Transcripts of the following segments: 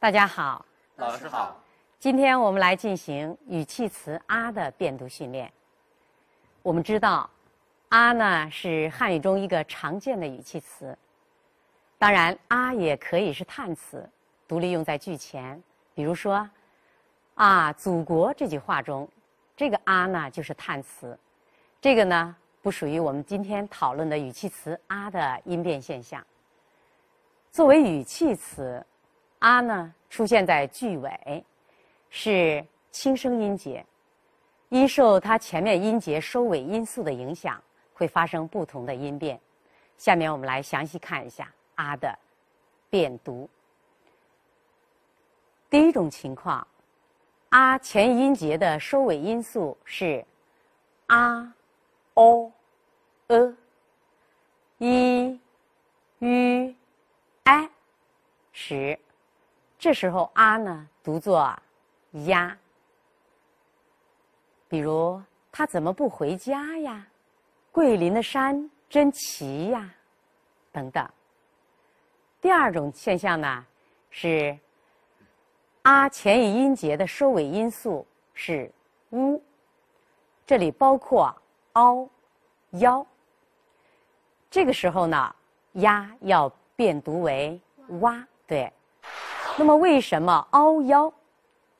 大家好，老师好。今天我们来进行语气词“啊”的辨读训练。我们知道，“啊”呢是汉语中一个常见的语气词。当然，“啊”也可以是叹词，独立用在句前。比如说，“啊，祖国”这句话中，这个“啊”呢就是叹词。这个呢不属于我们今天讨论的语气词“啊”的音变现象。作为语气词。啊呢出现在句尾，是轻声音节，因受它前面音节收尾因素的影响，会发生不同的音变。下面我们来详细看一下啊的变读。第一种情况，啊前音节的收尾因素是啊、o、呃、i、u、i 时。这时候啊呢读作呀，比如他怎么不回家呀？桂林的山真奇呀，等等。第二种现象呢是啊前一音节的收尾因素是乌，这里包括凹、腰。这个时候呢呀要变读为哇，对。那么为什么凹腰，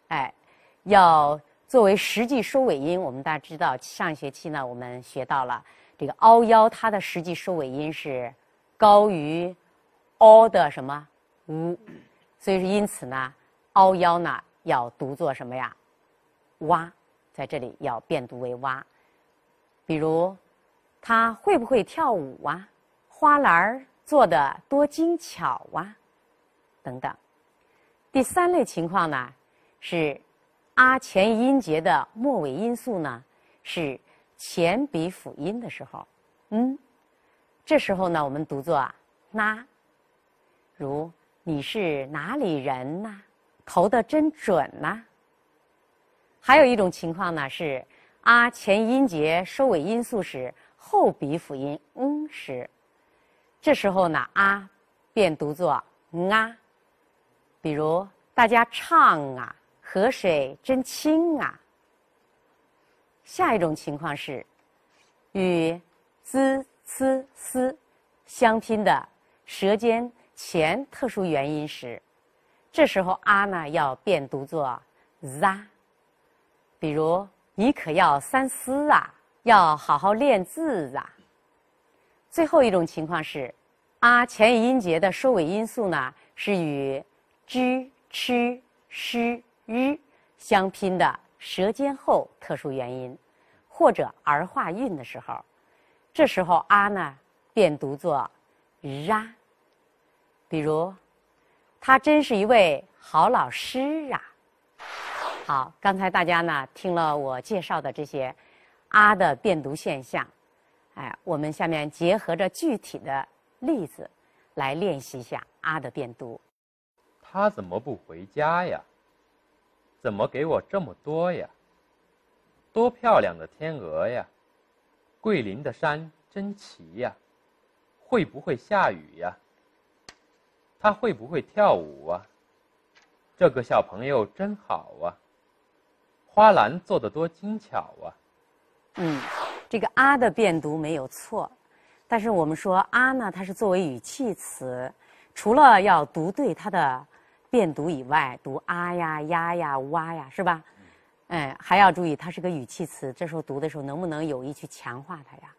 哎，要作为实际收尾音？我们大家知道，上学期呢，我们学到了这个凹腰，它的实际收尾音是高于 o 的什么 u，所以说因此呢，凹腰呢要读作什么呀？哇，在这里要变读为哇。比如，他会不会跳舞啊？花篮做的多精巧啊，等等。第三类情况呢，是啊前音节的末尾音素呢是前鼻辅音的时候，嗯，这时候呢我们读作啊那，如你是哪里人呐？投的真准呐。还有一种情况呢是啊前音节收尾音素是后鼻辅音嗯时，这时候呢啊便读作啊。比如大家唱啊，河水真清啊。下一种情况是，与 z、c、s 相拼的舌尖前特殊元音时，这时候啊呢要变读作 za。比如你可要三思啊，要好好练字啊。最后一种情况是，啊前一音节的收尾因素呢是与 zh、ch、sh、r 相拼的舌尖后特殊元音，或者儿化韵的时候，这时候啊呢便读作 r。比如，他真是一位好老师啊。好，刚才大家呢听了我介绍的这些啊的变读现象，哎，我们下面结合着具体的例子来练习一下啊的变读。他怎么不回家呀？怎么给我这么多呀？多漂亮的天鹅呀！桂林的山真奇呀！会不会下雨呀？他会不会跳舞啊？这个小朋友真好啊！花篮做的多精巧啊！嗯，这个啊的变读没有错，但是我们说啊呢，它是作为语气词，除了要读对它的。变读以外，读啊呀、呀呀、哇呀，是吧？哎，还要注意，它是个语气词。这时候读的时候，能不能有意去强化它呀？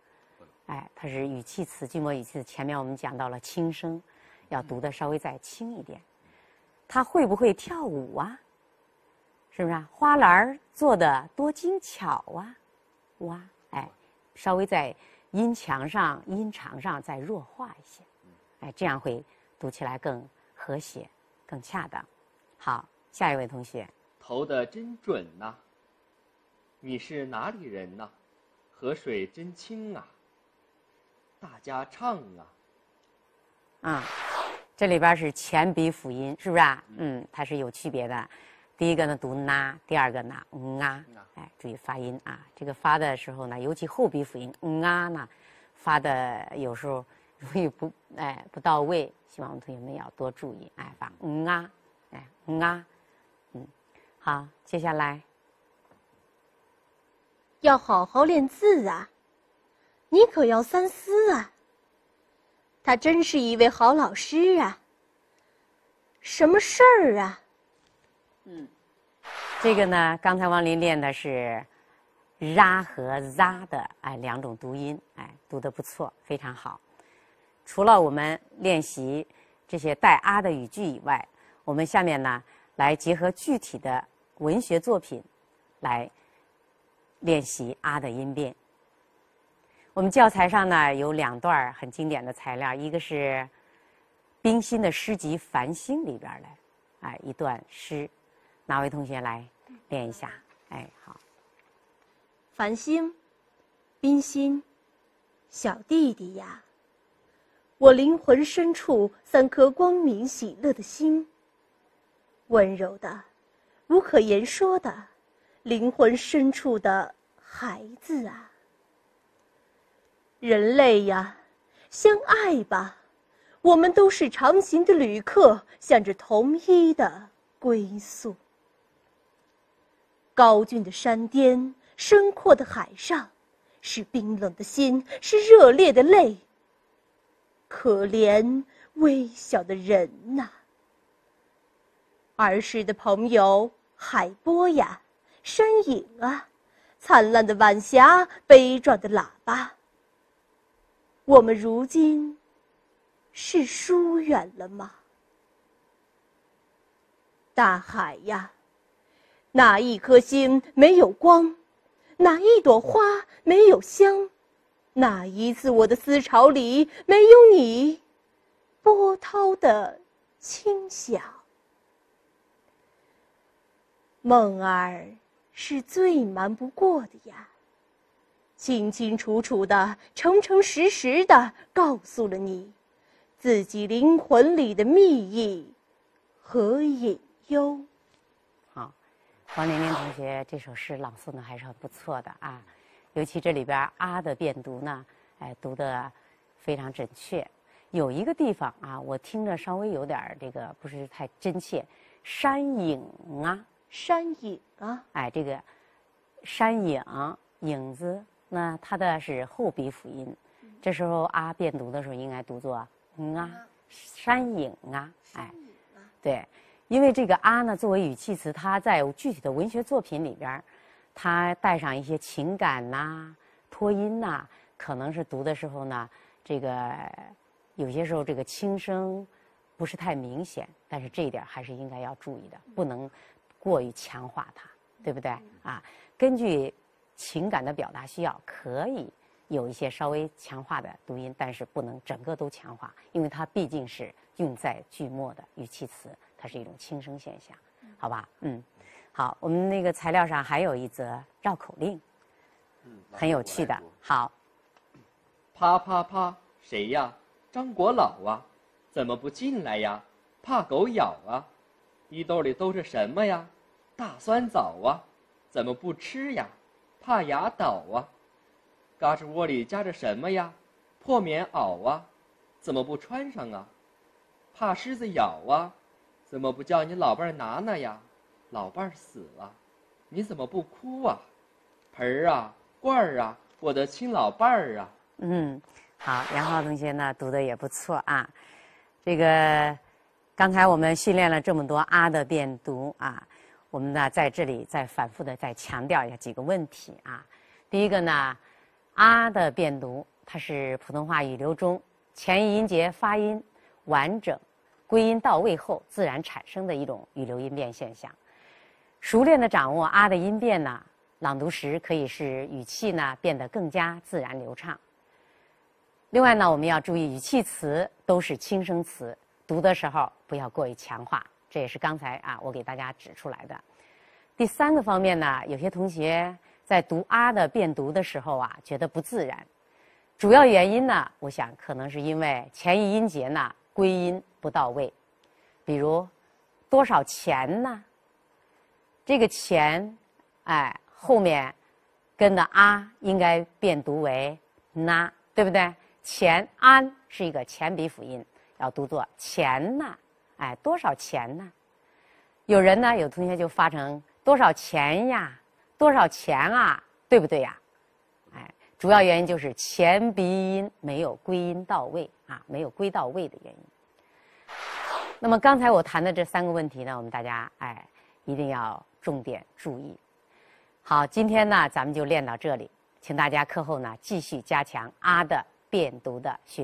哎，它是语气词，句末语气词。前面我们讲到了轻声，要读的稍微再轻一点。他会不会跳舞啊？是不是啊？花篮做的多精巧啊！哇，哎，稍微在音强上、音长上再弱化一些，哎，这样会读起来更和谐。更恰当。好，下一位同学，投的真准呐！你是哪里人呐？河水真清啊！大家唱啊！啊，这里边是前鼻辅音，是不是啊？嗯，它是有区别的。第一个呢读呐，第二个呢嗯啊，哎，注意发音啊。这个发的时候呢，尤其后鼻辅音嗯啊呢，发的有时候容易不哎不到位。希望同学们要多注意，哎，发嗯啊，哎嗯，啊，嗯，好，接下来要好好练字啊，你可要三思啊。他真是一位好老师啊。什么事儿啊？嗯，这个呢，刚才王林练的是 “ra” 和 “za” 的哎两种读音，哎，读的不错，非常好。除了我们练习这些带啊的语句以外，我们下面呢来结合具体的文学作品来练习啊的音变。我们教材上呢有两段很经典的材料，一个是。冰心的诗集《繁星》里边的，哎，一段诗，哪位同学来练一下？哎，好。繁星，冰心，小弟弟呀，我灵魂深处三颗光明喜乐的心，温柔的、无可言说的，灵魂深处的孩子啊，人类呀，相爱吧。我们都是长行的旅客，向着同一的归宿。高峻的山巅，深阔的海上，是冰冷的心，是热烈的泪。可怜微小的人呐！儿时的朋友，海波呀，山影啊，灿烂的晚霞，悲壮的喇叭。我们如今。是疏远了吗？大海呀，哪一颗星没有光？哪一朵花没有香？哪一次我的思潮里没有你波涛的清响？梦儿是最瞒不过的呀，清清楚楚的、诚诚实实的告诉了你。自己灵魂里的秘意和隐忧。好，王玲玲同学这首诗朗诵的还是很不错的啊，尤其这里边“啊”的变读呢，哎，读的非常准确。有一个地方啊，我听着稍微有点这个不是太真切，“山影”啊，“山影”啊，哎，这个“山影”影子，那它的是后鼻辅音，这时候“啊”变读的时候应该读作。嗯啊，山影啊，哎，对，因为这个啊呢，作为语气词，它在具体的文学作品里边，它带上一些情感呐、拖音呐，可能是读的时候呢，这个有些时候这个轻声不是太明显，但是这一点还是应该要注意的，不能过于强化它，对不对？啊，根据情感的表达需要，可以。有一些稍微强化的读音，但是不能整个都强化，因为它毕竟是用在句末的语气词，它是一种轻声现象，好吧？嗯，好，我们那个材料上还有一则绕口令，很有趣的。好，啪啪啪，谁呀？张国老啊？怎么不进来呀？怕狗咬啊？衣兜里兜着什么呀？大酸枣啊？怎么不吃呀？怕牙倒啊？嘎吱窝里夹着什么呀？破棉袄啊，怎么不穿上啊？怕狮子咬啊，怎么不叫你老伴儿拿拿呀？老伴儿死了，你怎么不哭啊？盆儿啊，罐儿啊，我的亲老伴儿啊。嗯，好，杨浩同学呢读的也不错啊。这个刚才我们训练了这么多啊的变读啊，我们呢在这里再反复的再强调一下几个问题啊。第一个呢。啊的变读，它是普通话语流中前音节发音完整、归音到位后自然产生的一种语流音变现象。熟练的掌握啊的音变呢，朗读时可以使语气呢变得更加自然流畅。另外呢，我们要注意语气词都是轻声词，读的时候不要过于强化，这也是刚才啊我给大家指出来的。第三个方面呢，有些同学。在读啊的变读的时候啊，觉得不自然。主要原因呢，我想可能是因为前一音节呢归音不到位。比如多少钱呢？这个钱，哎，后面跟的啊应该变读为呐，对不对？钱安是一个前鼻辅音，要读作钱呐，哎，多少钱呢？有人呢，有同学就发成多少钱呀？多少钱啊？对不对呀？哎，主要原因就是前鼻音没有归音到位啊，没有归到位的原因。那么刚才我谈的这三个问题呢，我们大家哎一定要重点注意。好，今天呢咱们就练到这里，请大家课后呢继续加强啊的变读的训。